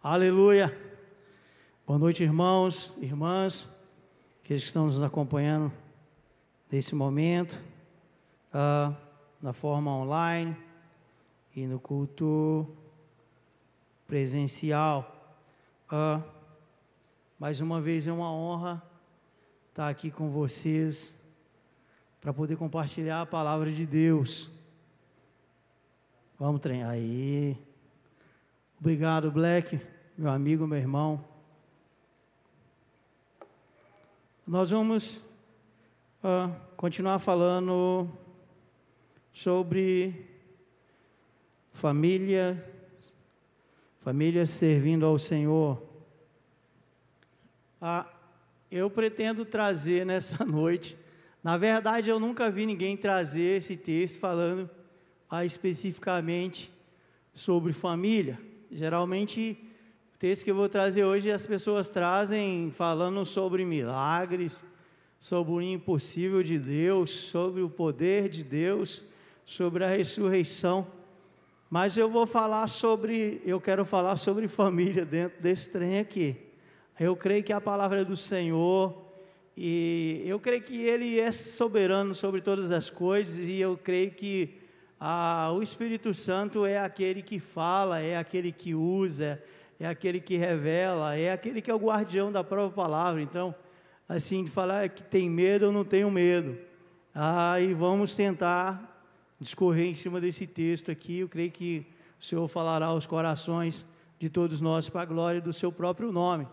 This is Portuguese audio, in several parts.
Aleluia. Boa noite, irmãos, irmãs, aqueles que estão nos acompanhando nesse momento, uh, na forma online e no culto presencial. Uh, mais uma vez é uma honra estar aqui com vocês para poder compartilhar a palavra de Deus. Vamos treinar aí. Obrigado, Black, meu amigo, meu irmão. Nós vamos uh, continuar falando sobre família, família servindo ao Senhor. Ah, eu pretendo trazer nessa noite, na verdade eu nunca vi ninguém trazer esse texto falando ah, especificamente sobre família. Geralmente, o texto que eu vou trazer hoje, as pessoas trazem falando sobre milagres, sobre o impossível de Deus, sobre o poder de Deus, sobre a ressurreição. Mas eu vou falar sobre, eu quero falar sobre família dentro desse trem aqui. Eu creio que a palavra é do Senhor e eu creio que Ele é soberano sobre todas as coisas e eu creio que ah, o Espírito Santo é aquele que fala, é aquele que usa, aquele que revela, é aquele que é o guardião da própria palavra. Então, assim, de falar que tem medo, eu não tenho medo. Ah, e vamos tentar discorrer em cima desse texto aqui. Eu creio que o Senhor falará aos corações de todos nós para a glória do seu próprio nome.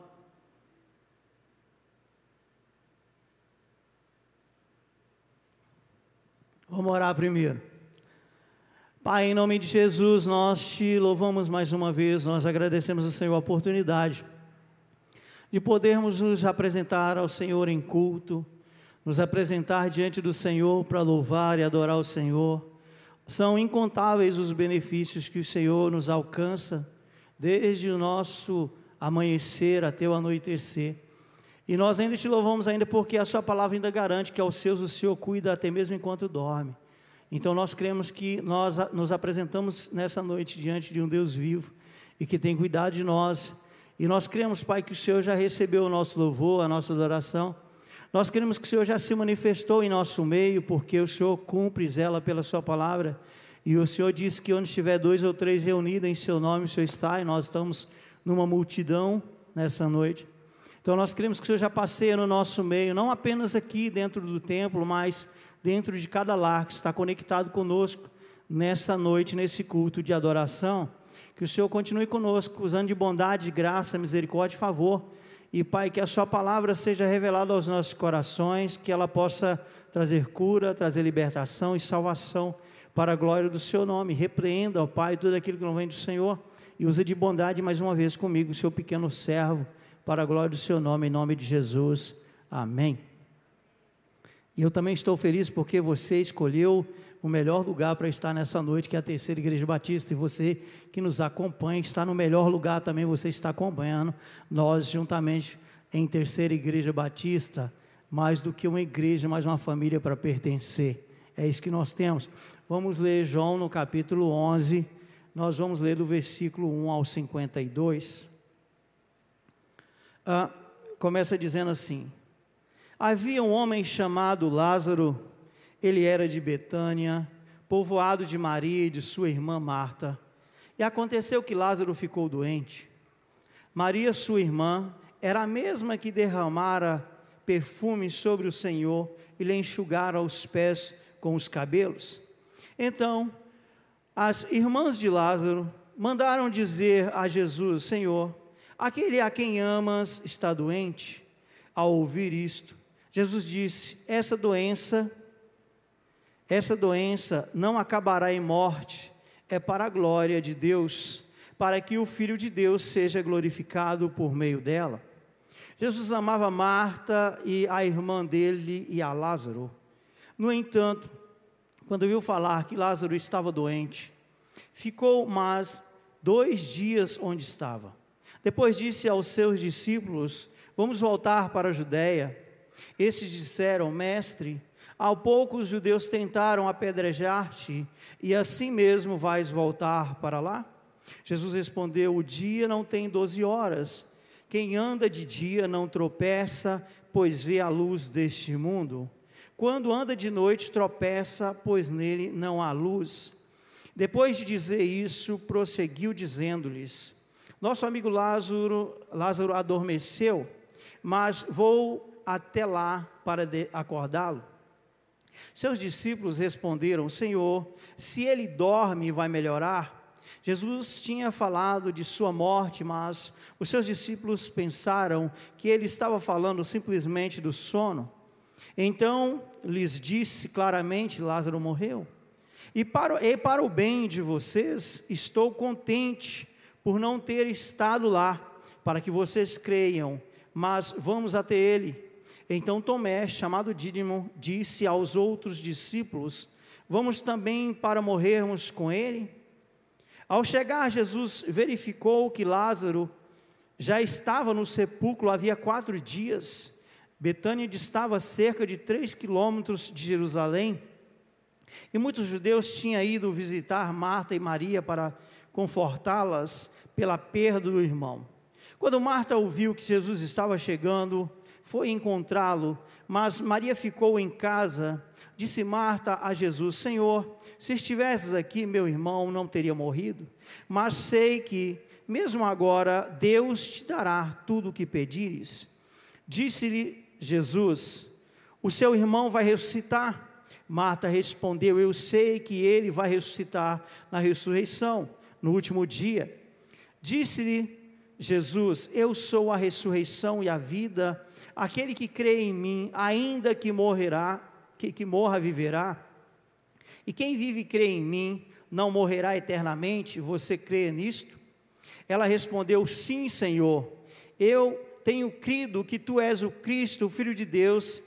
Vamos orar primeiro. Pai, em nome de Jesus, nós te louvamos mais uma vez, nós agradecemos ao Senhor a oportunidade de podermos nos apresentar ao Senhor em culto, nos apresentar diante do Senhor para louvar e adorar o Senhor. São incontáveis os benefícios que o Senhor nos alcança, desde o nosso amanhecer até o anoitecer. E nós ainda te louvamos ainda porque a sua palavra ainda garante que aos seus o Senhor cuida até mesmo enquanto dorme. Então nós cremos que nós nos apresentamos nessa noite diante de um Deus vivo e que tem cuidado de nós. E nós cremos, Pai, que o Senhor já recebeu o nosso louvor, a nossa adoração. Nós cremos que o Senhor já se manifestou em nosso meio, porque o Senhor cumpre zela pela sua palavra. E o Senhor disse que onde estiver dois ou três reunidos em seu nome, o Senhor está, e nós estamos numa multidão nessa noite. Então nós queremos que o Senhor já passeie no nosso meio, não apenas aqui dentro do templo, mas dentro de cada lar que está conectado conosco nessa noite, nesse culto de adoração. Que o Senhor continue conosco, usando de bondade, graça, misericórdia e favor. E Pai, que a Sua palavra seja revelada aos nossos corações, que ela possa trazer cura, trazer libertação e salvação para a glória do Seu nome. Repreenda, ó Pai, tudo aquilo que não vem do Senhor e use de bondade mais uma vez comigo, seu pequeno servo para a glória do seu nome, em nome de Jesus. Amém. E eu também estou feliz porque você escolheu o melhor lugar para estar nessa noite, que é a terceira igreja batista, e você que nos acompanha, está no melhor lugar também, você está acompanhando nós juntamente em terceira igreja batista, mais do que uma igreja, mais uma família para pertencer. É isso que nós temos. Vamos ler João no capítulo 11, nós vamos ler do versículo 1 ao 52 ah, começa dizendo assim: Havia um homem chamado Lázaro, ele era de Betânia, povoado de Maria e de sua irmã Marta. E aconteceu que Lázaro ficou doente. Maria, sua irmã, era a mesma que derramara perfume sobre o Senhor e lhe enxugara os pés com os cabelos. Então, as irmãs de Lázaro mandaram dizer a Jesus: Senhor, Aquele a quem amas está doente. Ao ouvir isto, Jesus disse: Essa doença, essa doença não acabará em morte, é para a glória de Deus, para que o Filho de Deus seja glorificado por meio dela. Jesus amava Marta e a irmã dele e a Lázaro. No entanto, quando viu falar que Lázaro estava doente, ficou mais dois dias onde estava. Depois disse aos seus discípulos: Vamos voltar para a Judéia. Esses disseram: Mestre, ao pouco os judeus tentaram apedrejar-te, e assim mesmo vais voltar para lá? Jesus respondeu: O dia não tem doze horas. Quem anda de dia não tropeça, pois vê a luz deste mundo. Quando anda de noite, tropeça, pois nele não há luz. Depois de dizer isso, prosseguiu dizendo-lhes: Nosso amigo Lázaro, Lázaro adormeceu, mas vou até lá para acordá-lo. Seus discípulos responderam: Senhor, se ele dorme, vai melhorar? Jesus tinha falado de sua morte, mas os seus discípulos pensaram que ele estava falando simplesmente do sono. Então lhes disse claramente: Lázaro morreu. E para, e para o bem de vocês, estou contente por não ter estado lá, para que vocês creiam, mas vamos até ele. Então Tomé, chamado Dídimo, disse aos outros discípulos: Vamos também para morrermos com ele? Ao chegar, Jesus verificou que Lázaro já estava no sepulcro havia quatro dias. Betânia distava cerca de três quilômetros de Jerusalém. E muitos judeus tinham ido visitar Marta e Maria para confortá-las pela perda do irmão. Quando Marta ouviu que Jesus estava chegando, foi encontrá-lo, mas Maria ficou em casa. Disse Marta a Jesus: Senhor, se estivesses aqui, meu irmão não teria morrido. Mas sei que, mesmo agora, Deus te dará tudo o que pedires. Disse-lhe Jesus: O seu irmão vai ressuscitar. Marta respondeu: Eu sei que ele vai ressuscitar na ressurreição, no último dia. Disse-lhe Jesus: Eu sou a ressurreição e a vida. Aquele que crê em mim, ainda que morrerá, que, que morra, viverá. E quem vive e crê em mim, não morrerá eternamente. Você crê nisto? Ela respondeu: Sim, Senhor. Eu tenho crido que tu és o Cristo, o Filho de Deus,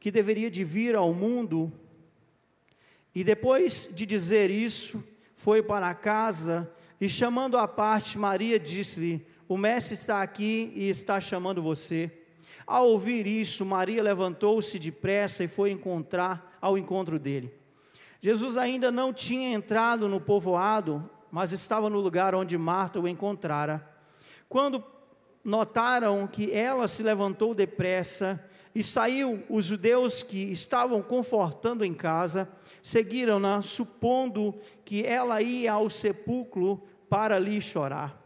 que deveria de vir ao mundo. E depois de dizer isso, foi para casa e chamando à parte Maria, disse-lhe: O mestre está aqui e está chamando você. Ao ouvir isso, Maria levantou-se depressa e foi encontrar ao encontro dele. Jesus ainda não tinha entrado no povoado, mas estava no lugar onde Marta o encontrara. Quando notaram que ela se levantou depressa e saiu, os judeus que estavam confortando em casa seguiram-na, supondo que ela ia ao sepulcro para ali chorar.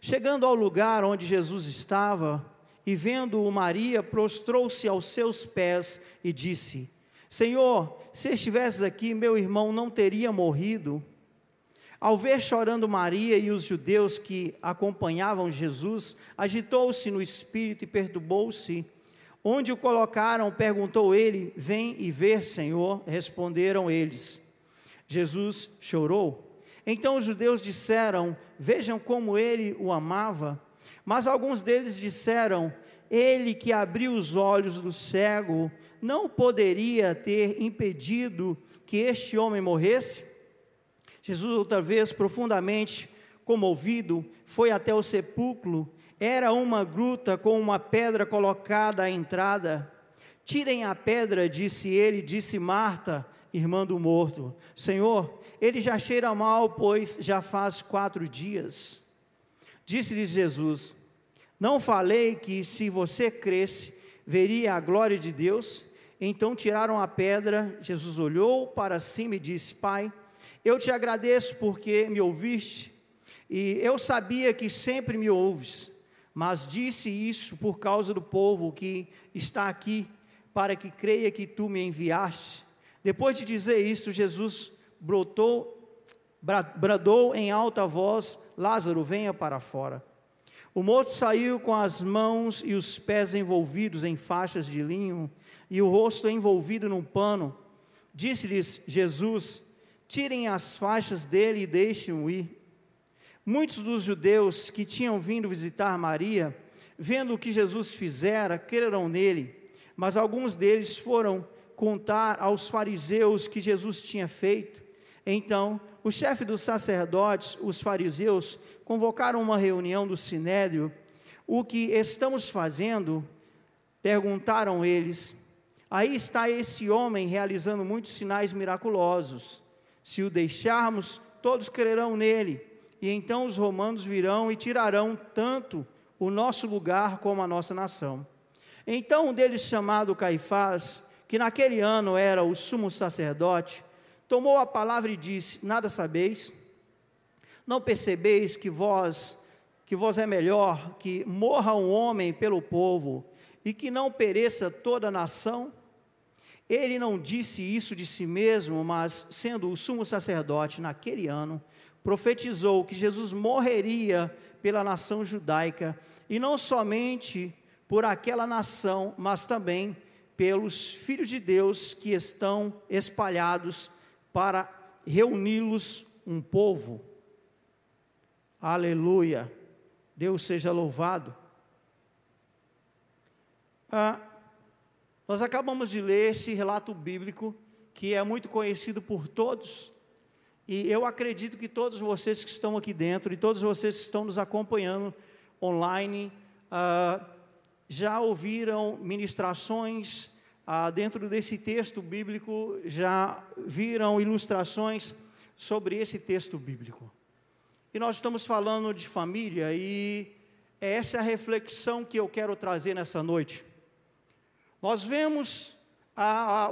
Chegando ao lugar onde Jesus estava, e vendo-o Maria, prostrou-se aos seus pés e disse: Senhor, se estivesses aqui, meu irmão não teria morrido. Ao ver chorando Maria e os judeus que acompanhavam Jesus, agitou-se no espírito e perturbou-se. Onde o colocaram, perguntou ele: Vem e ver, Senhor. Responderam eles. Jesus chorou. Então os judeus disseram: Vejam como ele o amava. Mas alguns deles disseram: Ele que abriu os olhos do cego não poderia ter impedido que este homem morresse? Jesus, outra vez, profundamente comovido, foi até o sepulcro. Era uma gruta com uma pedra colocada à entrada. Tirem a pedra, disse ele, disse Marta, irmã do morto. Senhor, ele já cheira mal, pois já faz quatro dias. Disse-lhes Jesus: Não falei que se você cresce, veria a glória de Deus? Então tiraram a pedra, Jesus olhou para cima e disse: Pai, eu te agradeço porque me ouviste, e eu sabia que sempre me ouves, mas disse isso por causa do povo que está aqui, para que creia que tu me enviaste. Depois de dizer isso, Jesus brotou, bradou em alta voz: Lázaro, venha para fora. O morto saiu com as mãos e os pés envolvidos em faixas de linho e o rosto envolvido num pano. Disse-lhes Jesus: Tirem as faixas dele e deixem-o ir. Muitos dos judeus que tinham vindo visitar Maria, vendo o que Jesus fizera, creram nele, mas alguns deles foram contar aos fariseus que Jesus tinha feito. Então, o chefe dos sacerdotes, os fariseus, convocaram uma reunião do sinédrio. O que estamos fazendo? Perguntaram eles. Aí está esse homem realizando muitos sinais miraculosos. Se o deixarmos, todos crerão nele, e então os romanos virão e tirarão tanto o nosso lugar como a nossa nação. Então um deles, chamado Caifás, que naquele ano era o sumo sacerdote, tomou a palavra e disse: Nada sabeis? Não percebeis que vós que vós é melhor que morra um homem pelo povo e que não pereça toda a nação? Ele não disse isso de si mesmo, mas sendo o sumo sacerdote naquele ano, profetizou que Jesus morreria pela nação judaica, e não somente por aquela nação, mas também pelos filhos de Deus que estão espalhados para reuni-los um povo. Aleluia. Deus seja louvado. Ah, nós acabamos de ler esse relato bíblico que é muito conhecido por todos, e eu acredito que todos vocês que estão aqui dentro e todos vocês que estão nos acompanhando online ah, já ouviram ministrações ah, dentro desse texto bíblico, já viram ilustrações sobre esse texto bíblico. E nós estamos falando de família e essa é a reflexão que eu quero trazer nessa noite. Nós vemos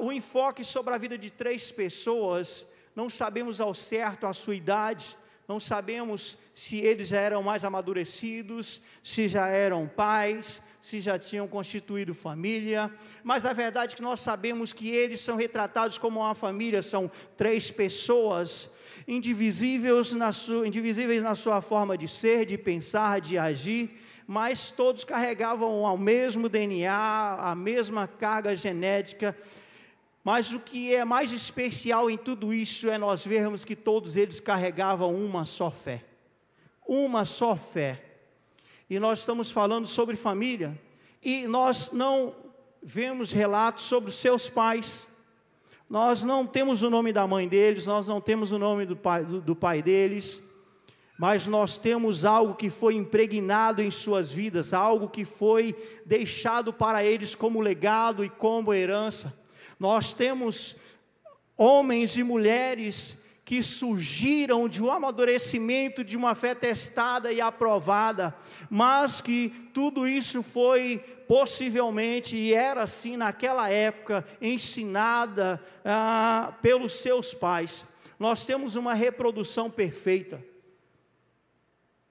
o enfoque sobre a vida de três pessoas, não sabemos ao certo a sua idade, não sabemos se eles já eram mais amadurecidos, se já eram pais, se já tinham constituído família, mas a verdade é que nós sabemos que eles são retratados como uma família, são três pessoas indivisíveis na sua, indivisíveis na sua forma de ser, de pensar, de agir, mas todos carregavam o mesmo DNA, a mesma carga genética. Mas o que é mais especial em tudo isso é nós vermos que todos eles carregavam uma só fé. Uma só fé. E nós estamos falando sobre família, e nós não vemos relatos sobre seus pais, nós não temos o nome da mãe deles, nós não temos o nome do pai, do, do pai deles, mas nós temos algo que foi impregnado em suas vidas, algo que foi deixado para eles como legado e como herança. Nós temos homens e mulheres que surgiram de um amadurecimento, de uma fé testada e aprovada, mas que tudo isso foi possivelmente, e era assim naquela época, ensinada ah, pelos seus pais. Nós temos uma reprodução perfeita.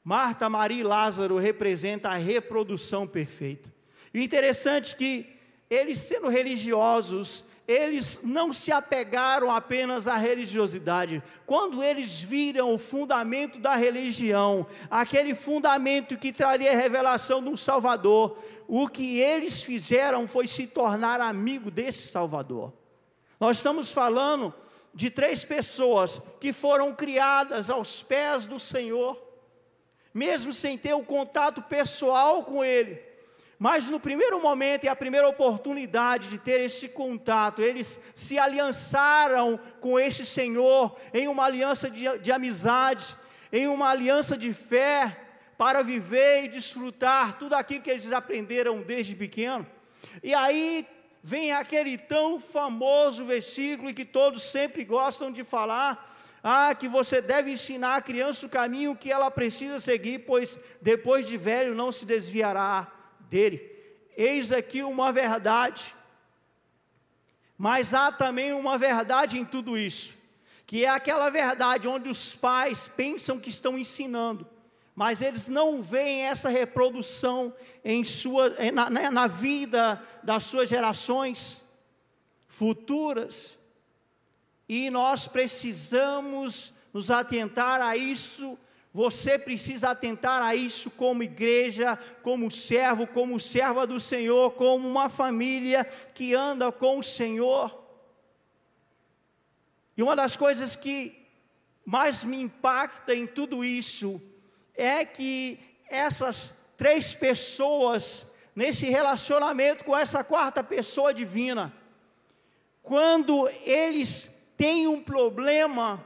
Marta, Maria e Lázaro representam a reprodução perfeita. E o interessante é que eles sendo religiosos, eles não se apegaram apenas à religiosidade. Quando eles viram o fundamento da religião, aquele fundamento que traria a revelação de um Salvador, o que eles fizeram foi se tornar amigo desse Salvador. Nós estamos falando de três pessoas que foram criadas aos pés do Senhor, mesmo sem ter o um contato pessoal com Ele mas no primeiro momento e a primeira oportunidade de ter esse contato, eles se aliançaram com este Senhor em uma aliança de, de amizade, em uma aliança de fé, para viver e desfrutar tudo aquilo que eles aprenderam desde pequeno. E aí vem aquele tão famoso versículo que todos sempre gostam de falar. Ah, que você deve ensinar a criança o caminho que ela precisa seguir, pois depois de velho não se desviará dele. Eis aqui uma verdade, mas há também uma verdade em tudo isso, que é aquela verdade onde os pais pensam que estão ensinando, mas eles não veem essa reprodução em sua, na, na vida das suas gerações futuras, e nós precisamos nos atentar a isso você precisa atentar a isso como igreja, como servo, como serva do Senhor, como uma família que anda com o Senhor. E uma das coisas que mais me impacta em tudo isso é que essas três pessoas, nesse relacionamento com essa quarta pessoa divina, quando eles têm um problema,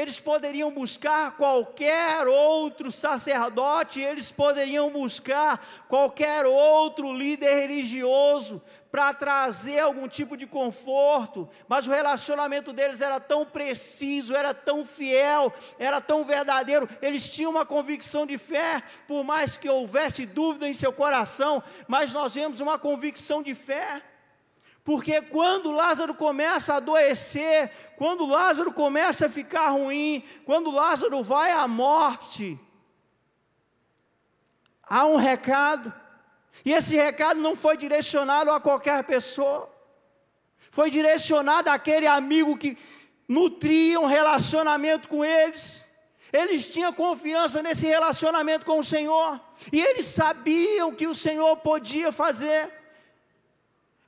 eles poderiam buscar qualquer outro sacerdote, eles poderiam buscar qualquer outro líder religioso para trazer algum tipo de conforto, mas o relacionamento deles era tão preciso, era tão fiel, era tão verdadeiro, eles tinham uma convicção de fé, por mais que houvesse dúvida em seu coração, mas nós vemos uma convicção de fé. Porque quando Lázaro começa a adoecer, quando Lázaro começa a ficar ruim, quando Lázaro vai à morte, há um recado. E esse recado não foi direcionado a qualquer pessoa. Foi direcionado àquele amigo que nutria um relacionamento com eles. Eles tinham confiança nesse relacionamento com o Senhor. E eles sabiam que o Senhor podia fazer.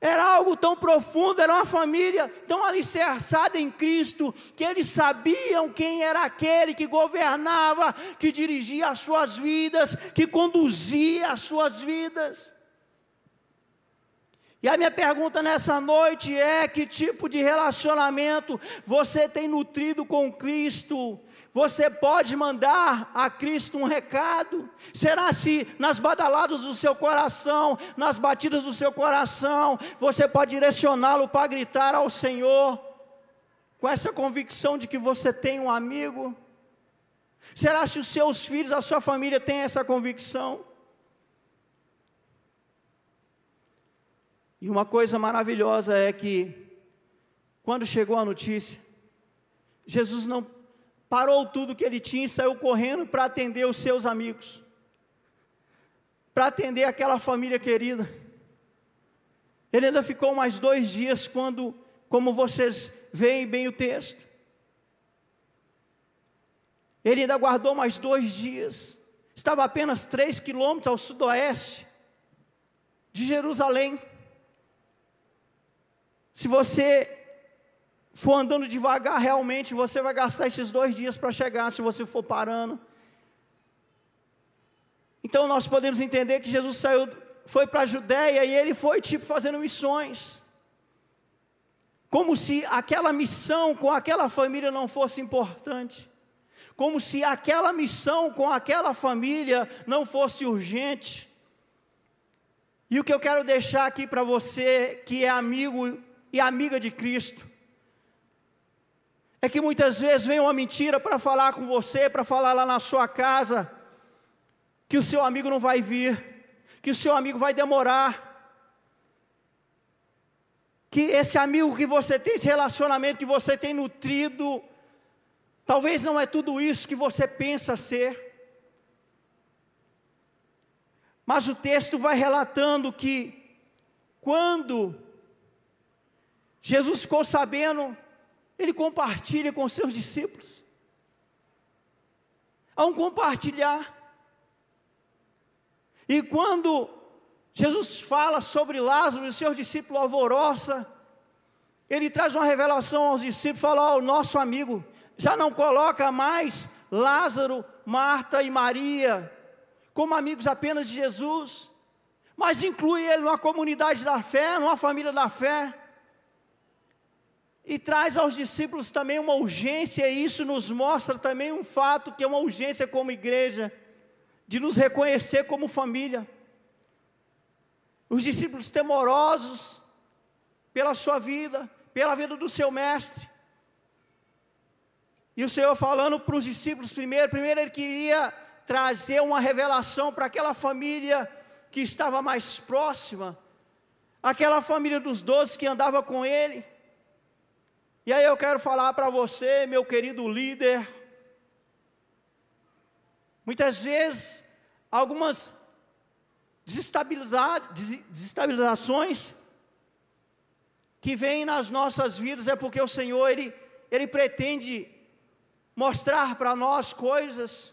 Era algo tão profundo, era uma família tão alicerçada em Cristo, que eles sabiam quem era aquele que governava, que dirigia as suas vidas, que conduzia as suas vidas. E a minha pergunta nessa noite é: que tipo de relacionamento você tem nutrido com Cristo? Você pode mandar a Cristo um recado? Será se nas badaladas do seu coração, nas batidas do seu coração, você pode direcioná-lo para gritar ao Senhor, com essa convicção de que você tem um amigo? Será se os seus filhos, a sua família tem essa convicção? E uma coisa maravilhosa é que, quando chegou a notícia, Jesus não parou tudo que ele tinha e saiu correndo para atender os seus amigos, para atender aquela família querida. Ele ainda ficou mais dois dias, quando, como vocês veem bem o texto, ele ainda guardou mais dois dias, estava apenas três quilômetros ao sudoeste de Jerusalém. Se você for andando devagar, realmente você vai gastar esses dois dias para chegar, se você for parando. Então nós podemos entender que Jesus saiu, foi para a Judéia e ele foi tipo fazendo missões. Como se aquela missão com aquela família não fosse importante. Como se aquela missão com aquela família não fosse urgente. E o que eu quero deixar aqui para você que é amigo e amiga de Cristo, é que muitas vezes vem uma mentira para falar com você, para falar lá na sua casa, que o seu amigo não vai vir, que o seu amigo vai demorar, que esse amigo que você tem, esse relacionamento que você tem nutrido, talvez não é tudo isso que você pensa ser. Mas o texto vai relatando que, quando Jesus ficou sabendo ele compartilha com seus discípulos. Há um compartilhar. E quando Jesus fala sobre Lázaro e seus discípulos alvoroça, ele traz uma revelação aos discípulos, fala, ó, o nosso amigo já não coloca mais Lázaro, Marta e Maria como amigos apenas de Jesus, mas inclui ele numa comunidade da fé, numa família da fé e traz aos discípulos também uma urgência, e isso nos mostra também um fato que é uma urgência como igreja, de nos reconhecer como família. Os discípulos temorosos pela sua vida, pela vida do seu mestre. E o Senhor falando para os discípulos primeiro, primeiro ele queria trazer uma revelação para aquela família que estava mais próxima, aquela família dos doze que andava com ele. E aí eu quero falar para você, meu querido líder, muitas vezes algumas desestabilizações que vêm nas nossas vidas é porque o Senhor ele, ele pretende mostrar para nós coisas,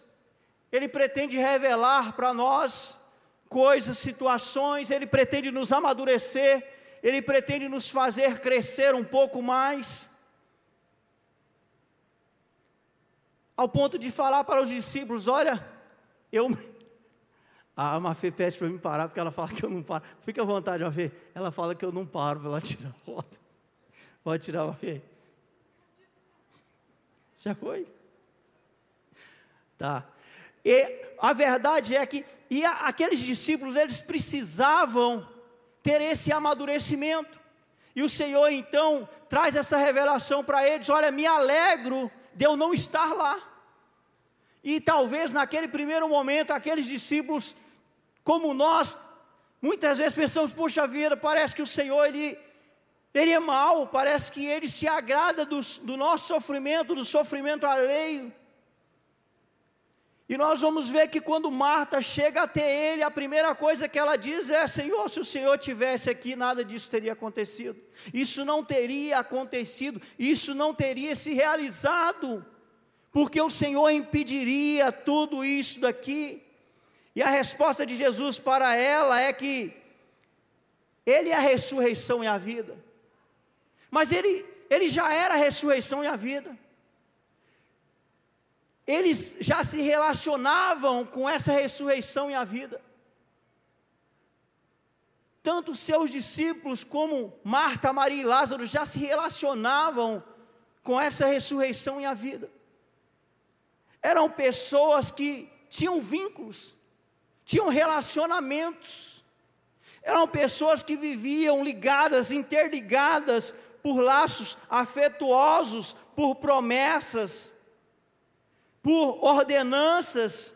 ele pretende revelar para nós coisas, situações, ele pretende nos amadurecer, ele pretende nos fazer crescer um pouco mais. Ao ponto de falar para os discípulos: Olha, eu. A Mafê pede para mim parar, porque ela fala que eu não paro. Fica à vontade, Mafê. Ela fala que eu não paro para ela tirar a foto. Pode tirar, Mafê. Já foi? Tá. E a verdade é que e a, aqueles discípulos, eles precisavam ter esse amadurecimento. E o Senhor então traz essa revelação para eles: olha, me alegro de eu não estar lá. E talvez naquele primeiro momento, aqueles discípulos, como nós, muitas vezes pensamos: puxa vida, parece que o Senhor ele, ele é mau, parece que ele se agrada do, do nosso sofrimento, do sofrimento alheio. E nós vamos ver que quando Marta chega até ele, a primeira coisa que ela diz é: Senhor, se o Senhor tivesse aqui, nada disso teria acontecido. Isso não teria acontecido, isso não teria se realizado, porque o Senhor impediria tudo isso daqui. E a resposta de Jesus para ela é que Ele é a ressurreição e a vida. Mas Ele, ele já era a ressurreição e a vida eles já se relacionavam com essa ressurreição e a vida. Tanto seus discípulos como Marta, Maria e Lázaro já se relacionavam com essa ressurreição e a vida. Eram pessoas que tinham vínculos, tinham relacionamentos, eram pessoas que viviam ligadas, interligadas por laços afetuosos, por promessas, por ordenanças,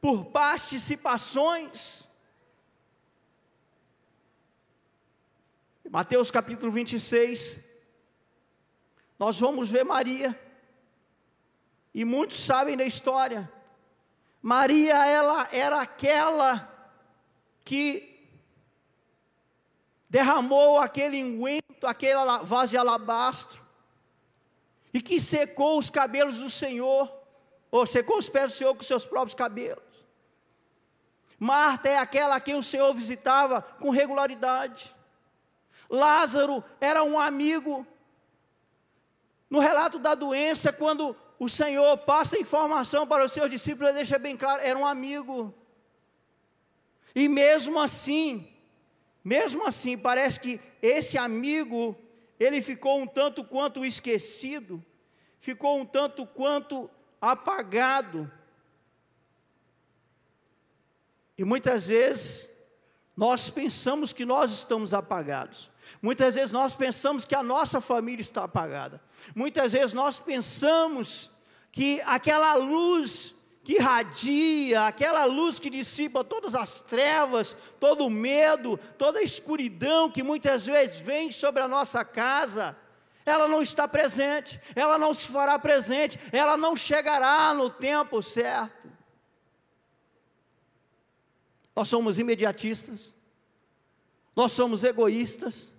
por participações. Mateus capítulo 26, nós vamos ver Maria, e muitos sabem da história. Maria, ela era aquela que derramou aquele unguento, aquela vaso de alabastro, e que secou os cabelos do Senhor, ou secou os pés do Senhor com seus próprios cabelos. Marta é aquela a quem o Senhor visitava com regularidade. Lázaro era um amigo. No relato da doença, quando o Senhor passa informação para os seus discípulos, ele deixa bem claro, era um amigo. E mesmo assim, mesmo assim, parece que esse amigo, ele ficou um tanto quanto esquecido, ficou um tanto quanto apagado. E muitas vezes nós pensamos que nós estamos apagados. Muitas vezes nós pensamos que a nossa família está apagada. Muitas vezes nós pensamos que aquela luz que irradia, aquela luz que dissipa todas as trevas, todo o medo, toda a escuridão que muitas vezes vem sobre a nossa casa, ela não está presente, ela não se fará presente, ela não chegará no tempo certo. Nós somos imediatistas, nós somos egoístas,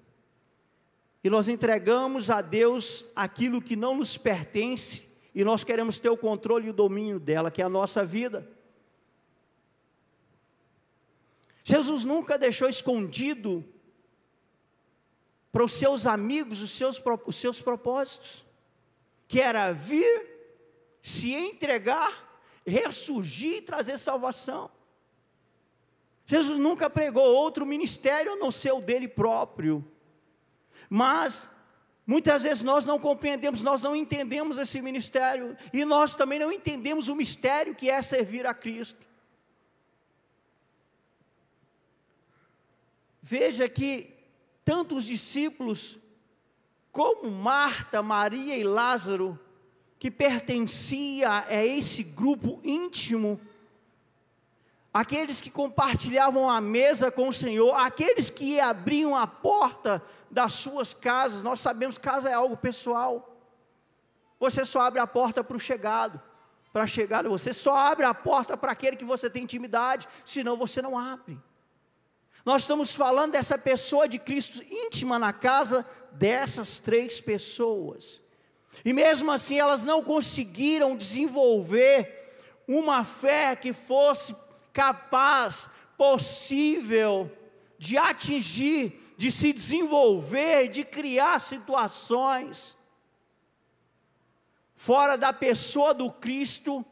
e nós entregamos a Deus aquilo que não nos pertence, e nós queremos ter o controle e o domínio dela, que é a nossa vida. Jesus nunca deixou escondido para os seus amigos os seus, os seus propósitos, que era vir, se entregar, ressurgir e trazer salvação. Jesus nunca pregou outro ministério a não ser o dele próprio. Mas muitas vezes nós não compreendemos, nós não entendemos esse ministério e nós também não entendemos o mistério que é servir a Cristo. Veja que tanto os discípulos, como Marta, Maria e Lázaro, que pertencia a esse grupo íntimo, aqueles que compartilhavam a mesa com o Senhor, aqueles que abriam a porta das suas casas, nós sabemos que casa é algo pessoal. Você só abre a porta para o chegado, para a chegada, você só abre a porta para aquele que você tem intimidade, senão você não abre. Nós estamos falando dessa pessoa de Cristo íntima na casa dessas três pessoas. E mesmo assim elas não conseguiram desenvolver uma fé que fosse capaz, possível de atingir, de se desenvolver, de criar situações fora da pessoa do Cristo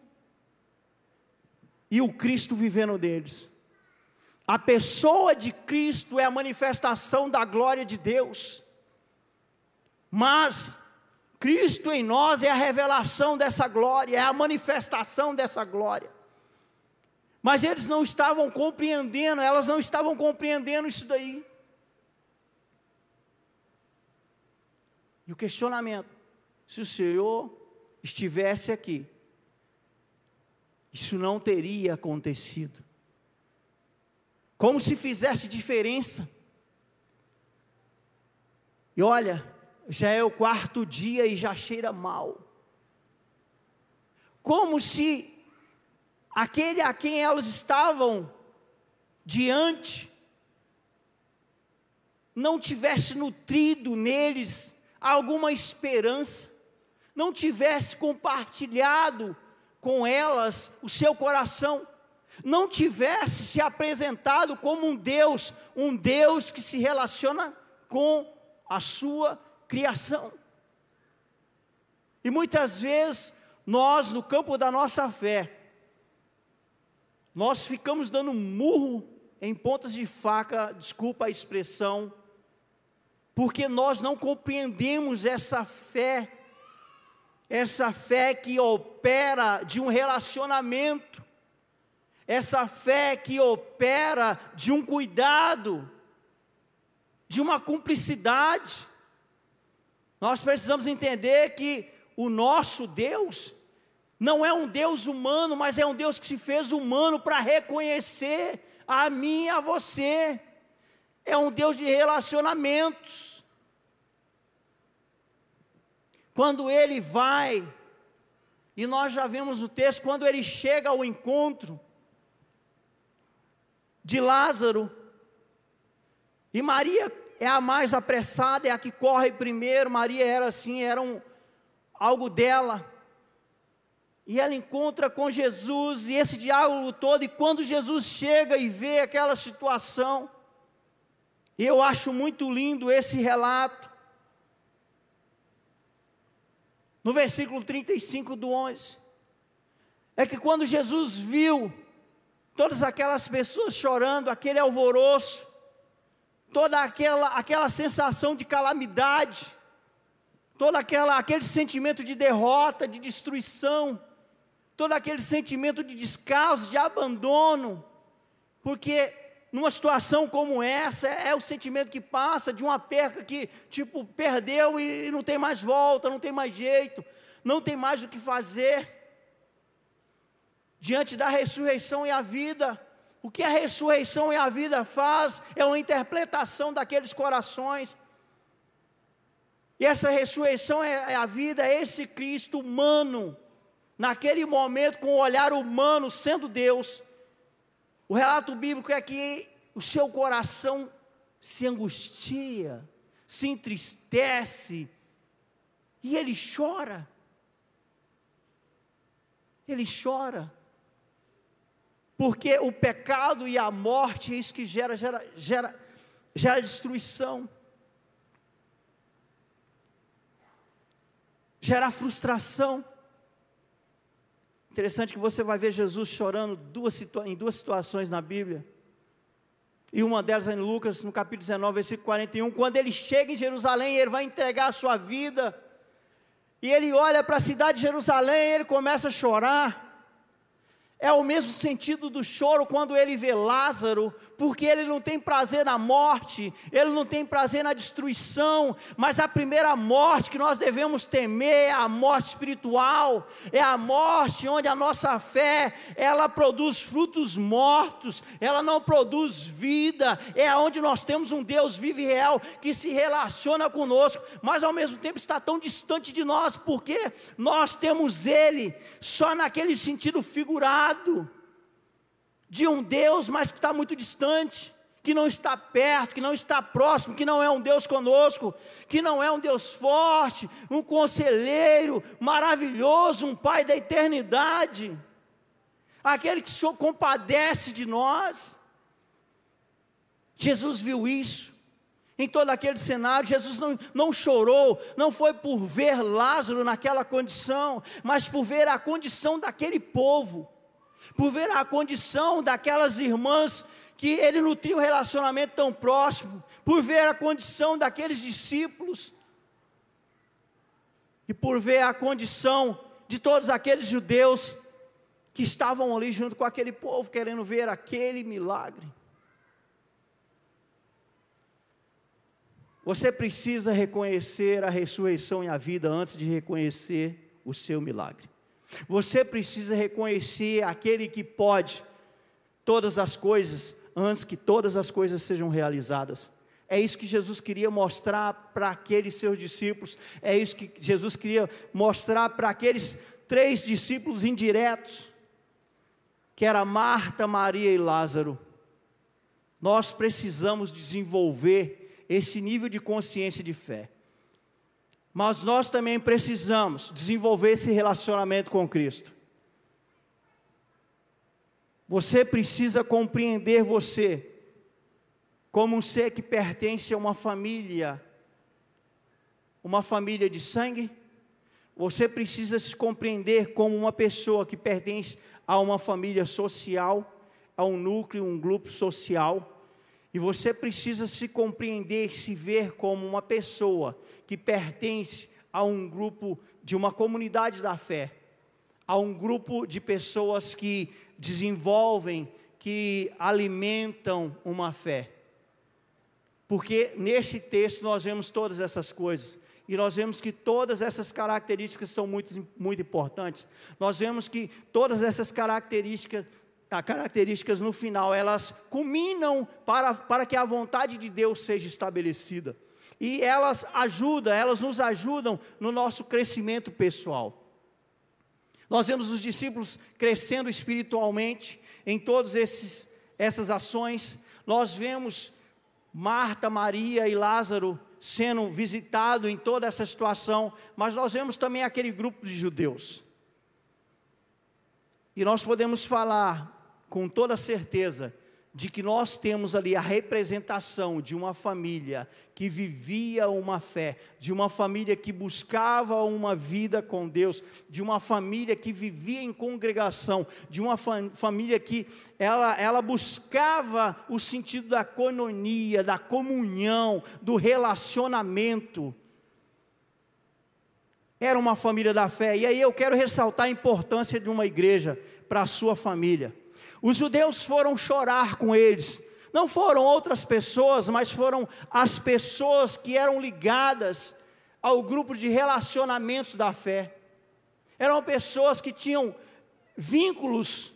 e o Cristo vivendo deles. A pessoa de Cristo é a manifestação da glória de Deus. Mas Cristo em nós é a revelação dessa glória, é a manifestação dessa glória. Mas eles não estavam compreendendo, elas não estavam compreendendo isso daí. E o questionamento: se o Senhor estivesse aqui, isso não teria acontecido. Como se fizesse diferença. E olha, já é o quarto dia e já cheira mal. Como se aquele a quem elas estavam diante não tivesse nutrido neles alguma esperança, não tivesse compartilhado com elas o seu coração, não tivesse se apresentado como um Deus, um Deus que se relaciona com a sua criação. E muitas vezes nós, no campo da nossa fé, nós ficamos dando murro em pontas de faca, desculpa a expressão, porque nós não compreendemos essa fé, essa fé que opera de um relacionamento, essa fé que opera de um cuidado, de uma cumplicidade. Nós precisamos entender que o nosso Deus não é um Deus humano, mas é um Deus que se fez humano para reconhecer a mim e a você. É um Deus de relacionamentos. Quando ele vai, e nós já vimos o texto, quando ele chega ao encontro de Lázaro, e Maria é a mais apressada, é a que corre primeiro. Maria era assim, era um, algo dela. E ela encontra com Jesus, e esse diálogo todo, e quando Jesus chega e vê aquela situação, eu acho muito lindo esse relato. No versículo 35 do 11, é que quando Jesus viu todas aquelas pessoas chorando, aquele alvoroço, toda aquela, aquela sensação de calamidade, todo aquela, aquele sentimento de derrota, de destruição, todo aquele sentimento de descaso, de abandono, porque numa situação como essa, é o sentimento que passa de uma perca que, tipo, perdeu e não tem mais volta, não tem mais jeito, não tem mais o que fazer. Diante da ressurreição e a vida, o que a ressurreição e a vida faz é uma interpretação daqueles corações. E essa ressurreição é, é a vida, é esse Cristo humano, naquele momento com o olhar humano, sendo Deus. O relato bíblico é que o seu coração se angustia, se entristece, e ele chora. Ele chora. Porque o pecado e a morte é isso que gera, gera, gera, gera destruição. Gera frustração. Interessante que você vai ver Jesus chorando duas em duas situações na Bíblia. E uma delas é em Lucas, no capítulo 19, versículo 41. Quando ele chega em Jerusalém, ele vai entregar a sua vida. E ele olha para a cidade de Jerusalém, ele começa a chorar. É o mesmo sentido do choro quando ele vê Lázaro, porque ele não tem prazer na morte, ele não tem prazer na destruição, mas a primeira morte que nós devemos temer é a morte espiritual, é a morte onde a nossa fé, ela produz frutos mortos, ela não produz vida, é onde nós temos um Deus vivo e real que se relaciona conosco, mas ao mesmo tempo está tão distante de nós, porque nós temos ele só naquele sentido figurado de um Deus, mas que está muito distante, que não está perto, que não está próximo, que não é um Deus conosco, que não é um Deus forte, um conselheiro maravilhoso, um Pai da eternidade, aquele que se compadece de nós. Jesus viu isso. Em todo aquele cenário, Jesus não, não chorou, não foi por ver Lázaro naquela condição, mas por ver a condição daquele povo por ver a condição daquelas irmãs que ele nutria um relacionamento tão próximo, por ver a condição daqueles discípulos. e por ver a condição de todos aqueles judeus que estavam ali junto com aquele povo, querendo ver aquele milagre. Você precisa reconhecer a ressurreição e a vida antes de reconhecer o seu milagre. Você precisa reconhecer aquele que pode todas as coisas antes que todas as coisas sejam realizadas. É isso que Jesus queria mostrar para aqueles seus discípulos, é isso que Jesus queria mostrar para aqueles três discípulos indiretos, que era Marta, Maria e Lázaro. Nós precisamos desenvolver esse nível de consciência de fé. Mas nós também precisamos desenvolver esse relacionamento com Cristo. Você precisa compreender você como um ser que pertence a uma família, uma família de sangue. Você precisa se compreender como uma pessoa que pertence a uma família social, a um núcleo, um grupo social. E você precisa se compreender, se ver como uma pessoa que pertence a um grupo de uma comunidade da fé, a um grupo de pessoas que desenvolvem, que alimentam uma fé. Porque nesse texto nós vemos todas essas coisas. E nós vemos que todas essas características são muito, muito importantes. Nós vemos que todas essas características características no final, elas culminam para, para que a vontade de Deus seja estabelecida. E elas ajudam, elas nos ajudam no nosso crescimento pessoal. Nós vemos os discípulos crescendo espiritualmente em todas essas ações. Nós vemos Marta, Maria e Lázaro sendo visitado em toda essa situação, mas nós vemos também aquele grupo de judeus. E nós podemos falar com toda certeza de que nós temos ali a representação de uma família que vivia uma fé, de uma família que buscava uma vida com Deus, de uma família que vivia em congregação, de uma família que ela, ela buscava o sentido da coinonia, da comunhão, do relacionamento. Era uma família da fé, e aí eu quero ressaltar a importância de uma igreja para a sua família. Os judeus foram chorar com eles. Não foram outras pessoas, mas foram as pessoas que eram ligadas ao grupo de relacionamentos da fé. Eram pessoas que tinham vínculos,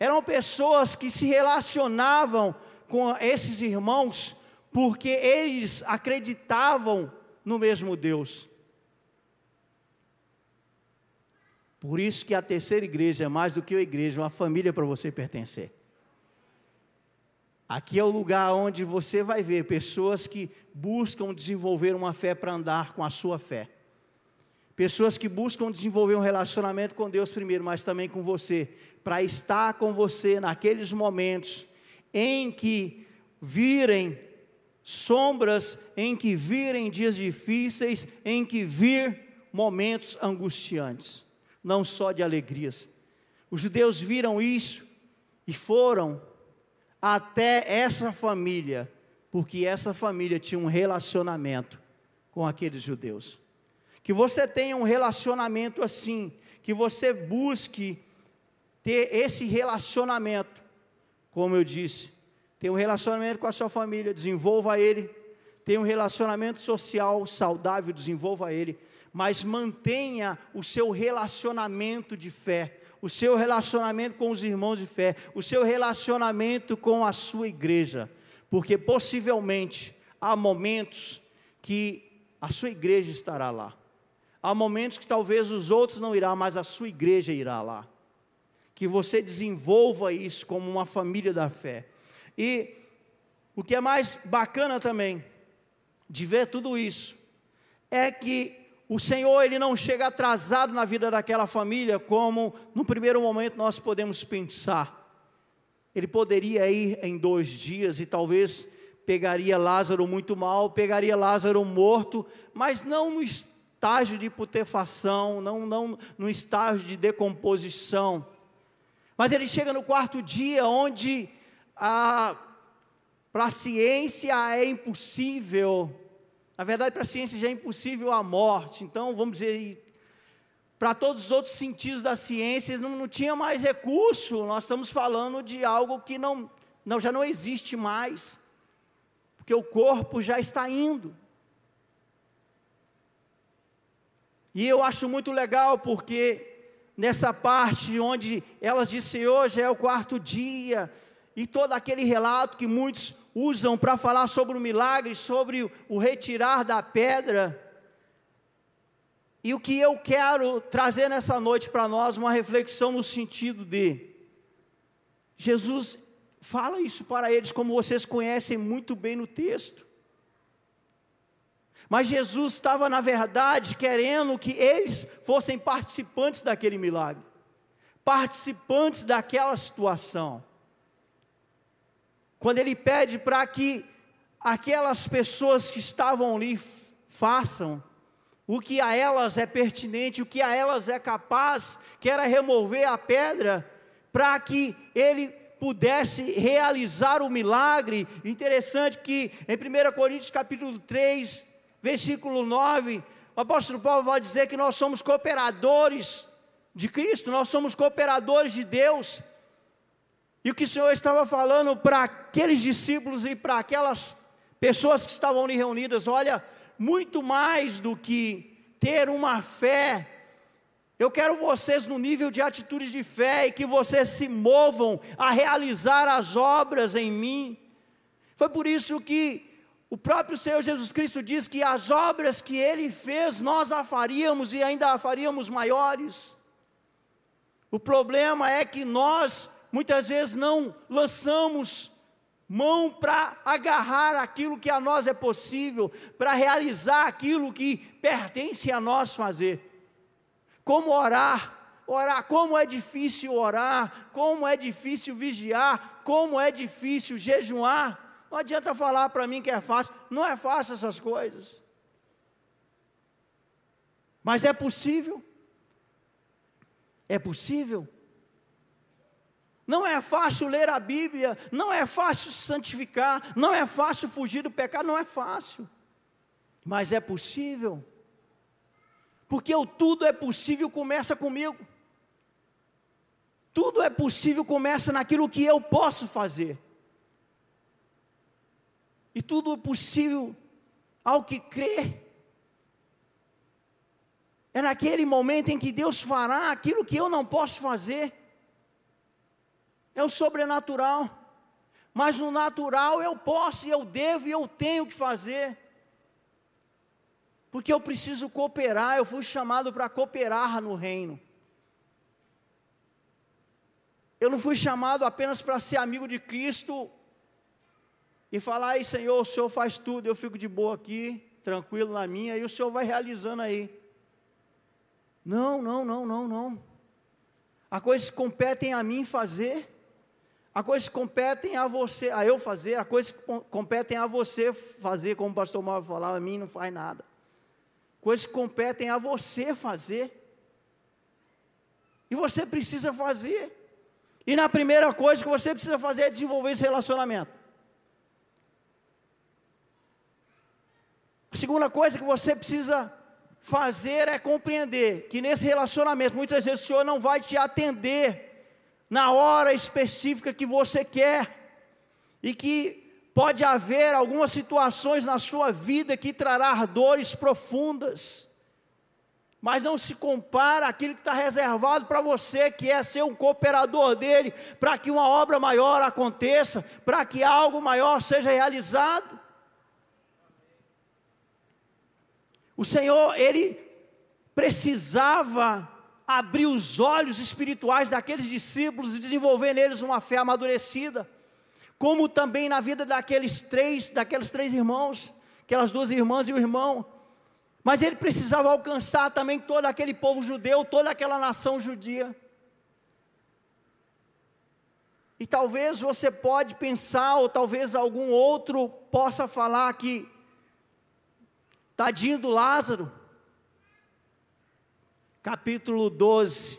eram pessoas que se relacionavam com esses irmãos, porque eles acreditavam no mesmo Deus. Por isso que a terceira igreja é mais do que uma igreja, uma família para você pertencer. Aqui é o lugar onde você vai ver pessoas que buscam desenvolver uma fé para andar com a sua fé. Pessoas que buscam desenvolver um relacionamento com Deus primeiro, mas também com você, para estar com você naqueles momentos em que virem sombras, em que virem dias difíceis, em que vir momentos angustiantes não só de alegrias. Os judeus viram isso e foram até essa família, porque essa família tinha um relacionamento com aqueles judeus. Que você tenha um relacionamento assim, que você busque ter esse relacionamento, como eu disse, ter um relacionamento com a sua família, desenvolva ele, tenha um relacionamento social saudável, desenvolva ele, mas mantenha o seu relacionamento de fé, o seu relacionamento com os irmãos de fé, o seu relacionamento com a sua igreja, porque possivelmente há momentos que a sua igreja estará lá. Há momentos que talvez os outros não irão, mas a sua igreja irá lá. Que você desenvolva isso como uma família da fé. E o que é mais bacana também de ver tudo isso é que o Senhor ele não chega atrasado na vida daquela família como no primeiro momento nós podemos pensar. Ele poderia ir em dois dias e talvez pegaria Lázaro muito mal, pegaria Lázaro morto, mas não no estágio de putrefação, não, não no estágio de decomposição. Mas ele chega no quarto dia, onde para a ciência é impossível na verdade, para a ciência já é impossível a morte. Então, vamos dizer, para todos os outros sentidos da ciência, não, não tinha mais recurso. Nós estamos falando de algo que não, não, já não existe mais, porque o corpo já está indo. E eu acho muito legal porque nessa parte onde elas dizem hoje é o quarto dia, e todo aquele relato que muitos usam para falar sobre o milagre, sobre o retirar da pedra. E o que eu quero trazer nessa noite para nós, uma reflexão no sentido de Jesus fala isso para eles, como vocês conhecem muito bem no texto. Mas Jesus estava, na verdade, querendo que eles fossem participantes daquele milagre, participantes daquela situação. Quando ele pede para que aquelas pessoas que estavam ali façam o que a elas é pertinente, o que a elas é capaz, que era remover a pedra, para que ele pudesse realizar o milagre. Interessante que em 1 Coríntios capítulo 3, versículo 9, o apóstolo Paulo vai dizer que nós somos cooperadores de Cristo, nós somos cooperadores de Deus. E o que o Senhor estava falando para aqueles discípulos e para aquelas pessoas que estavam ali reunidas, olha, muito mais do que ter uma fé, eu quero vocês no nível de atitudes de fé e que vocês se movam a realizar as obras em mim. Foi por isso que o próprio Senhor Jesus Cristo diz que as obras que ele fez, nós a faríamos e ainda a faríamos maiores. O problema é que nós muitas vezes não lançamos mão para agarrar aquilo que a nós é possível, para realizar aquilo que pertence a nós fazer. Como orar, orar, como é difícil orar, como é difícil vigiar, como é difícil jejuar. Não adianta falar para mim que é fácil, não é fácil essas coisas. Mas é possível. É possível. Não é fácil ler a Bíblia, não é fácil se santificar, não é fácil fugir do pecado, não é fácil. Mas é possível. Porque o tudo é possível começa comigo. Tudo é possível começa naquilo que eu posso fazer. E tudo é possível ao que crê. É naquele momento em que Deus fará aquilo que eu não posso fazer é o sobrenatural. Mas no natural eu posso, eu devo e eu tenho que fazer. Porque eu preciso cooperar, eu fui chamado para cooperar no reino. Eu não fui chamado apenas para ser amigo de Cristo e falar, aí Senhor, o Senhor faz tudo, eu fico de boa aqui, tranquilo na minha, e o Senhor vai realizando aí. Não, não, não, não, não. A coisas competem a mim fazer. Há coisas que competem a você, a eu fazer, há coisas que competem a você fazer, como o pastor Mauro falava, a mim não faz nada. Coisas que competem a você fazer. E você precisa fazer. E na primeira coisa que você precisa fazer é desenvolver esse relacionamento. A segunda coisa que você precisa fazer é compreender que nesse relacionamento, muitas vezes o Senhor não vai te atender na hora específica que você quer, e que pode haver algumas situações na sua vida que trará dores profundas, mas não se compara aquilo que está reservado para você, que é ser um cooperador dele, para que uma obra maior aconteça, para que algo maior seja realizado. O Senhor, Ele precisava abrir os olhos espirituais daqueles discípulos e desenvolver neles uma fé amadurecida, como também na vida daqueles três, daqueles três irmãos, aquelas duas irmãs e o irmão. Mas ele precisava alcançar também todo aquele povo judeu, toda aquela nação judia. E talvez você pode pensar, ou talvez algum outro possa falar que, tadinho do Lázaro, capítulo 12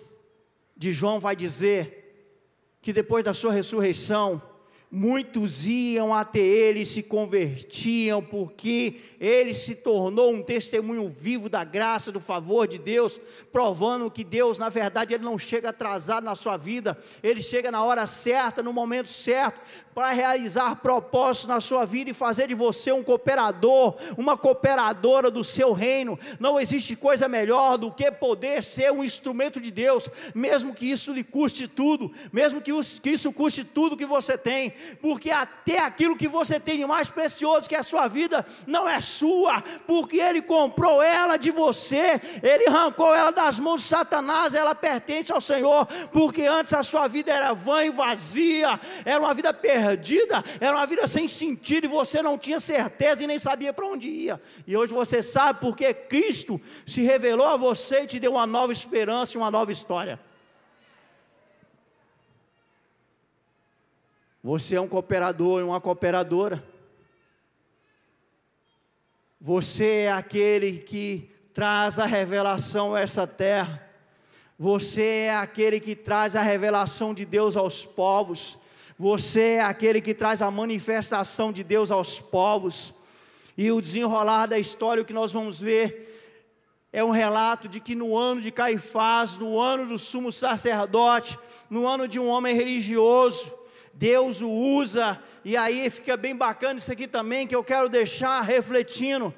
de João vai dizer que depois da sua ressurreição, muitos iam até ele e se convertiam, porque ele se tornou um testemunho vivo da graça, do favor de Deus, provando que Deus, na verdade, ele não chega atrasado na sua vida, ele chega na hora certa, no momento certo, para realizar propósitos na sua vida e fazer de você um cooperador, uma cooperadora do seu reino. Não existe coisa melhor do que poder ser um instrumento de Deus, mesmo que isso lhe custe tudo, mesmo que isso custe tudo que você tem, porque até aquilo que você tem de mais precioso que é a sua vida não é sua, porque Ele comprou ela de você, Ele arrancou ela das mãos de Satanás, ela pertence ao Senhor, porque antes a sua vida era vã e vazia, era uma vida perdida, era uma vida sem sentido e você não tinha certeza e nem sabia para onde ia. E hoje você sabe porque Cristo se revelou a você e te deu uma nova esperança e uma nova história. Você é um cooperador e uma cooperadora. Você é aquele que traz a revelação a essa terra. Você é aquele que traz a revelação de Deus aos povos. Você é aquele que traz a manifestação de Deus aos povos. E o desenrolar da história, o que nós vamos ver, é um relato de que no ano de Caifás, no ano do sumo sacerdote, no ano de um homem religioso, Deus o usa, e aí fica bem bacana isso aqui também, que eu quero deixar refletindo.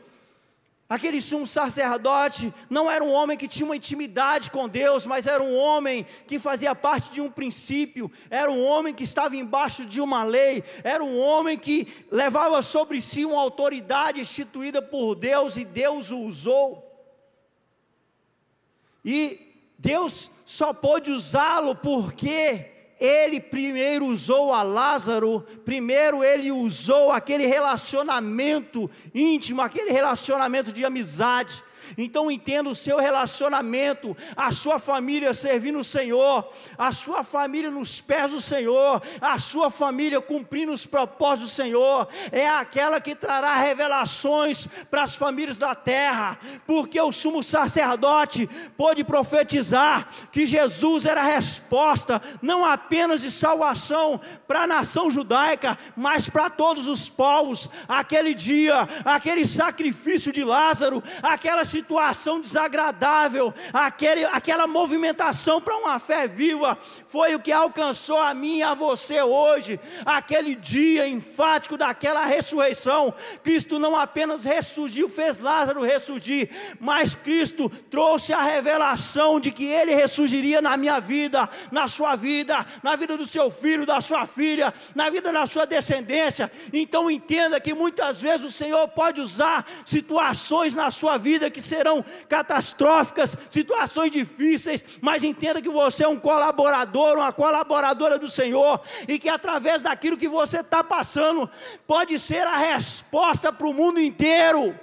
Aquele sumo sacerdote não era um homem que tinha uma intimidade com Deus, mas era um homem que fazia parte de um princípio, era um homem que estava embaixo de uma lei, era um homem que levava sobre si uma autoridade instituída por Deus e Deus o usou. E Deus só pôde usá-lo porque ele primeiro usou a Lázaro, primeiro ele usou aquele relacionamento íntimo, aquele relacionamento de amizade. Então entenda o seu relacionamento, a sua família servindo o Senhor, a sua família nos pés do Senhor, a sua família cumprindo os propósitos do Senhor, é aquela que trará revelações para as famílias da terra, porque o sumo sacerdote pôde profetizar que Jesus era a resposta, não apenas de salvação para a nação judaica, mas para todos os povos. Aquele dia, aquele sacrifício de Lázaro, aquela situação desagradável, aquele, aquela movimentação para uma fé viva, foi o que alcançou a mim e a você hoje, aquele dia enfático daquela ressurreição. Cristo não apenas ressurgiu, fez Lázaro ressurgir, mas Cristo trouxe a revelação de que ele ressurgiria na minha vida, na sua vida, na vida do seu filho, da sua filha, na vida da sua descendência. Então entenda que muitas vezes o Senhor pode usar situações na sua vida que serão catastróficas, situações difíceis, mas entenda que você é um colaborador, uma colaboradora do Senhor, e que através daquilo que você está passando, pode ser a resposta para o mundo inteiro.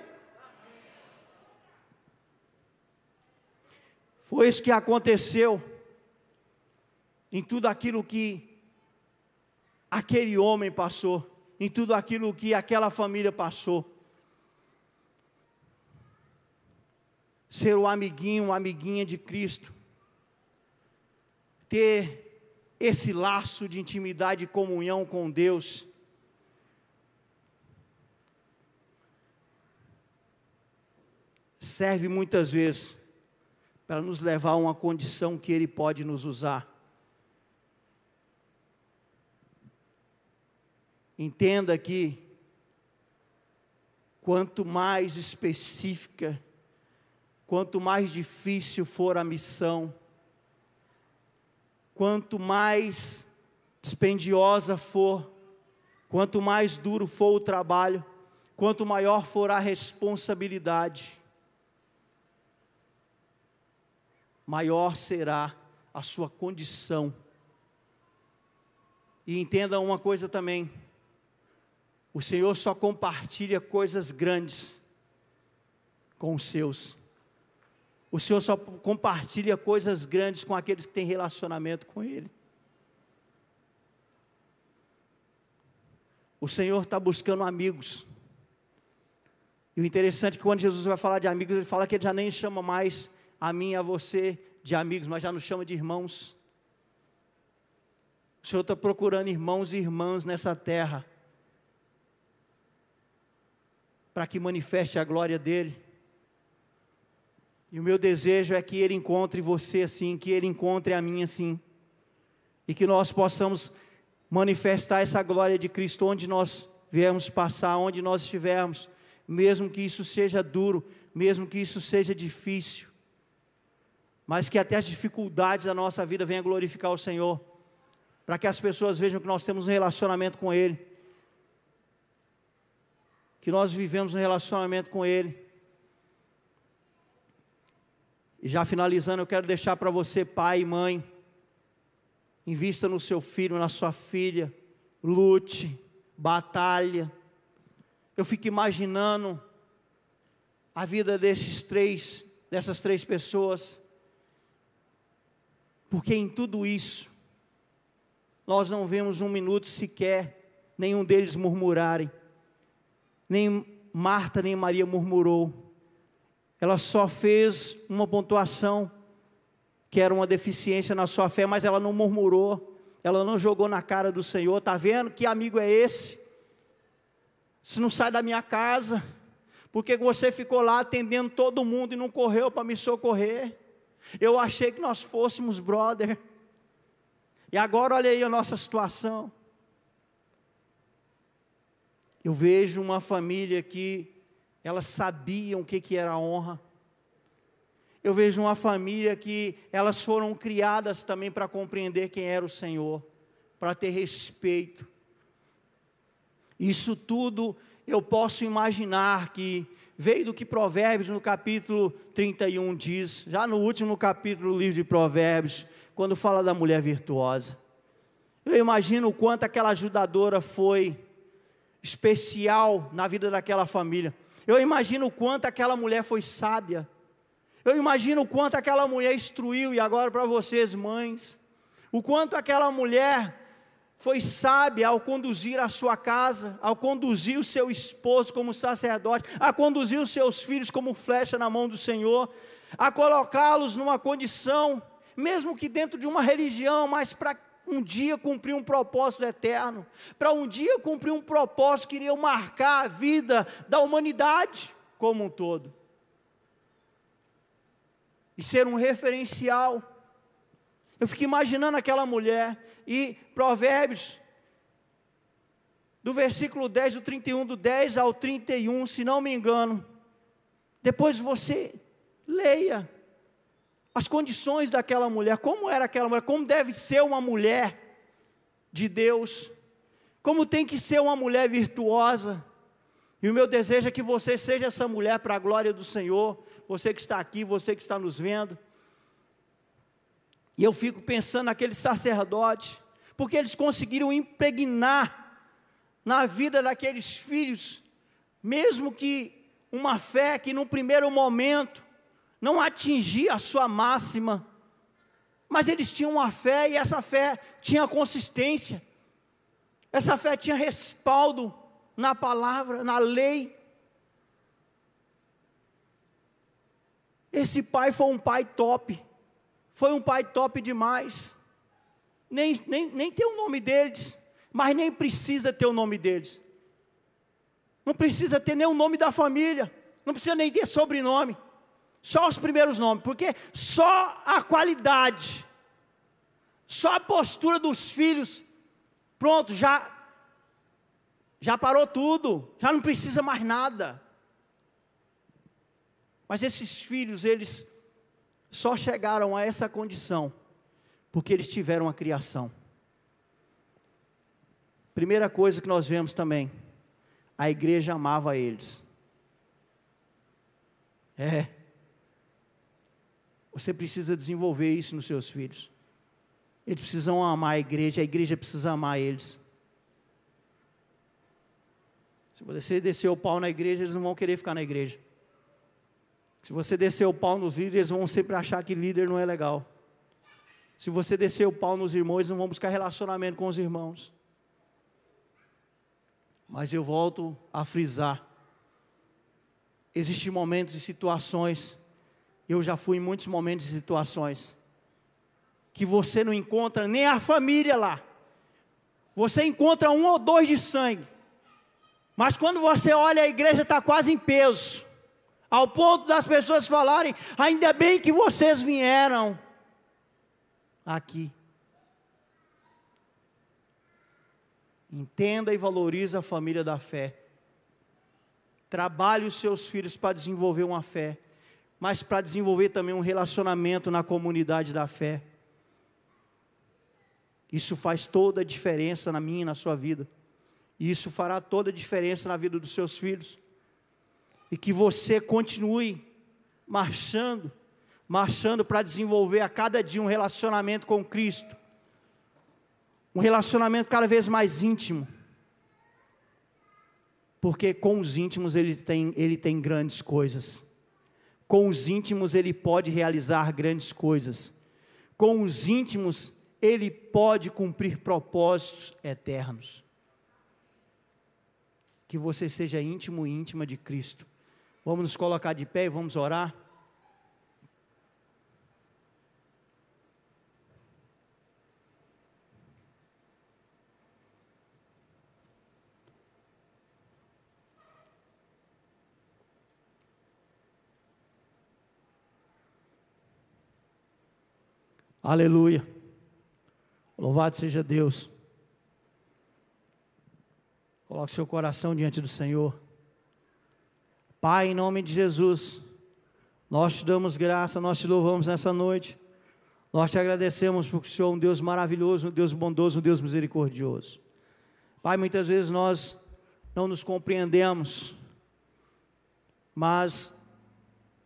Foi isso que aconteceu em tudo aquilo que aquele homem passou, em tudo aquilo que aquela família passou. Ser o amiguinho, a amiguinha de Cristo, ter esse laço de intimidade e comunhão com Deus. Serve muitas vezes para nos levar a uma condição que Ele pode nos usar. Entenda que, quanto mais específica Quanto mais difícil for a missão, quanto mais dispendiosa for, quanto mais duro for o trabalho, quanto maior for a responsabilidade, maior será a sua condição. E entenda uma coisa também: o Senhor só compartilha coisas grandes com os seus. O Senhor só compartilha coisas grandes com aqueles que têm relacionamento com Ele. O Senhor está buscando amigos. E o interessante é que quando Jesus vai falar de amigos, ele fala que ele já nem chama mais a mim e a você de amigos, mas já nos chama de irmãos. O Senhor está procurando irmãos e irmãs nessa terra para que manifeste a glória dele. E o meu desejo é que ele encontre você assim, que ele encontre a mim assim, e que nós possamos manifestar essa glória de Cristo onde nós viemos passar, onde nós estivermos, mesmo que isso seja duro, mesmo que isso seja difícil, mas que até as dificuldades da nossa vida venham glorificar o Senhor, para que as pessoas vejam que nós temos um relacionamento com Ele, que nós vivemos um relacionamento com Ele. E já finalizando, eu quero deixar para você, pai e mãe, invista no seu filho, na sua filha, lute, batalha. Eu fico imaginando a vida desses três, dessas três pessoas, porque em tudo isso, nós não vemos um minuto sequer nenhum deles murmurarem, nem Marta nem Maria murmurou, ela só fez uma pontuação, que era uma deficiência na sua fé, mas ela não murmurou, ela não jogou na cara do Senhor, está vendo que amigo é esse? Se não sai da minha casa, porque você ficou lá atendendo todo mundo e não correu para me socorrer. Eu achei que nós fôssemos brother. E agora olha aí a nossa situação. Eu vejo uma família que elas sabiam o que, que era honra. Eu vejo uma família que elas foram criadas também para compreender quem era o Senhor, para ter respeito, isso tudo eu posso imaginar que veio do que Provérbios no capítulo 31 diz, já no último capítulo do livro de Provérbios, quando fala da mulher virtuosa. Eu imagino o quanto aquela ajudadora foi especial na vida daquela família. Eu imagino o quanto aquela mulher foi sábia. Eu imagino o quanto aquela mulher instruiu, e agora para vocês, mães, o quanto aquela mulher foi sábia ao conduzir a sua casa, ao conduzir o seu esposo como sacerdote, a conduzir os seus filhos como flecha na mão do Senhor, a colocá-los numa condição, mesmo que dentro de uma religião, mas para um dia cumprir um propósito eterno, para um dia cumprir um propósito que iria marcar a vida da humanidade como um todo. E ser um referencial eu fico imaginando aquela mulher e Provérbios, do versículo 10, do 31, do 10 ao 31, se não me engano. Depois você leia as condições daquela mulher, como era aquela mulher, como deve ser uma mulher de Deus, como tem que ser uma mulher virtuosa. E o meu desejo é que você seja essa mulher para a glória do Senhor, você que está aqui, você que está nos vendo. E eu fico pensando naqueles sacerdotes, porque eles conseguiram impregnar na vida daqueles filhos, mesmo que uma fé que no primeiro momento não atingia a sua máxima, mas eles tinham uma fé e essa fé tinha consistência, essa fé tinha respaldo na palavra, na lei. Esse pai foi um pai top. Foi um pai top demais. Nem, nem, nem tem o nome deles, mas nem precisa ter o nome deles. Não precisa ter nem o nome da família, não precisa nem ter sobrenome. Só os primeiros nomes, porque só a qualidade, só a postura dos filhos, pronto, já já parou tudo, já não precisa mais nada. Mas esses filhos, eles só chegaram a essa condição porque eles tiveram a criação. Primeira coisa que nós vemos também, a igreja amava eles. É. Você precisa desenvolver isso nos seus filhos. Eles precisam amar a igreja, a igreja precisa amar eles. Se você descer o pau na igreja, eles não vão querer ficar na igreja. Se você descer o pau nos líderes, vão sempre achar que líder não é legal. Se você descer o pau nos irmãos, eles não vão buscar relacionamento com os irmãos. Mas eu volto a frisar. Existem momentos e situações, eu já fui em muitos momentos e situações, que você não encontra nem a família lá, você encontra um ou dois de sangue. Mas quando você olha, a igreja está quase em peso. Ao ponto das pessoas falarem: ainda bem que vocês vieram aqui. Entenda e valorize a família da fé. Trabalhe os seus filhos para desenvolver uma fé, mas para desenvolver também um relacionamento na comunidade da fé. Isso faz toda a diferença na minha e na sua vida. E isso fará toda a diferença na vida dos seus filhos. E que você continue marchando, marchando para desenvolver a cada dia um relacionamento com Cristo. Um relacionamento cada vez mais íntimo. Porque com os íntimos ele tem, ele tem grandes coisas. Com os íntimos ele pode realizar grandes coisas. Com os íntimos ele pode cumprir propósitos eternos. Que você seja íntimo e íntima de Cristo. Vamos nos colocar de pé e vamos orar. Aleluia. Louvado seja Deus. Coloque seu coração diante do Senhor. Pai, em nome de Jesus, nós te damos graça, nós te louvamos nessa noite. Nós te agradecemos porque o Senhor é um Deus maravilhoso, um Deus bondoso, um Deus misericordioso. Pai, muitas vezes nós não nos compreendemos, mas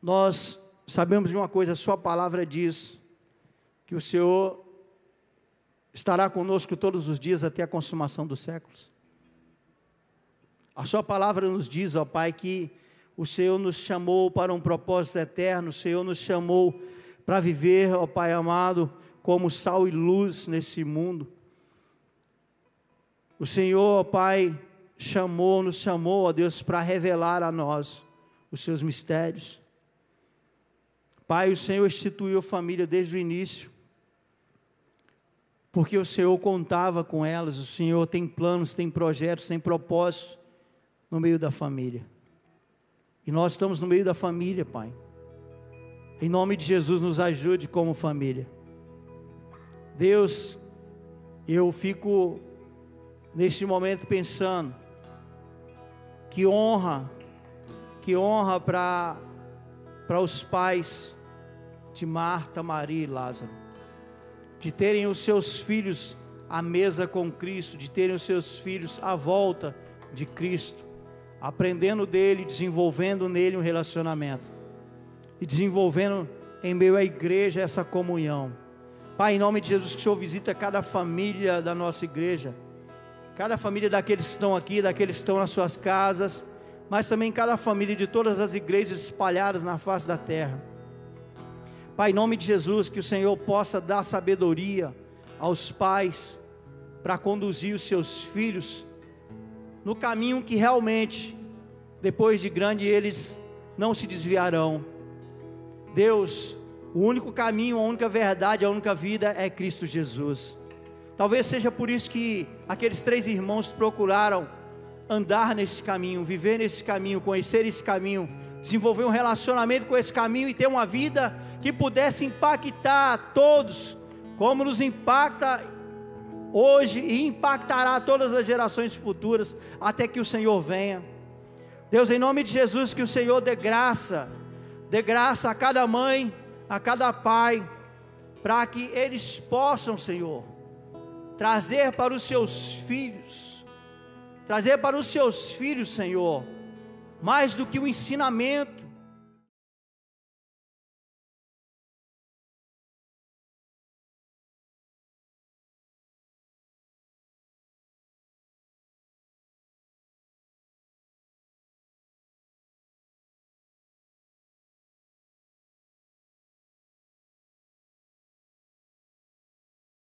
nós sabemos de uma coisa, a Sua palavra diz que o Senhor estará conosco todos os dias até a consumação dos séculos. A Sua palavra nos diz, ó Pai, que o Senhor nos chamou para um propósito eterno, o Senhor nos chamou para viver, ó Pai amado, como sal e luz nesse mundo. O Senhor, ó Pai, chamou, nos chamou, ó Deus, para revelar a nós os seus mistérios. Pai, o Senhor instituiu família desde o início porque o Senhor contava com elas, o Senhor tem planos, tem projetos, tem propósitos no meio da família. E nós estamos no meio da família, Pai. Em nome de Jesus, nos ajude como família. Deus, eu fico neste momento pensando que honra, que honra para para os pais de Marta, Maria e Lázaro de terem os seus filhos à mesa com Cristo, de terem os seus filhos à volta de Cristo, aprendendo dele, desenvolvendo nele um relacionamento e desenvolvendo em meio à igreja essa comunhão. Pai, em nome de Jesus, que o Senhor visita cada família da nossa igreja, cada família daqueles que estão aqui, daqueles que estão nas suas casas, mas também cada família de todas as igrejas espalhadas na face da terra. Pai, em nome de Jesus, que o Senhor possa dar sabedoria aos pais para conduzir os seus filhos no caminho que realmente, depois de grande, eles não se desviarão. Deus, o único caminho, a única verdade, a única vida é Cristo Jesus. Talvez seja por isso que aqueles três irmãos procuraram andar nesse caminho, viver nesse caminho, conhecer esse caminho, desenvolver um relacionamento com esse caminho e ter uma vida que pudesse impactar a todos, como nos impacta hoje e impactará todas as gerações futuras, até que o Senhor venha. Deus, em nome de Jesus, que o Senhor dê graça, dê graça a cada mãe, a cada pai, para que eles possam, Senhor, trazer para os seus filhos, trazer para os seus filhos, Senhor, mais do que o ensinamento,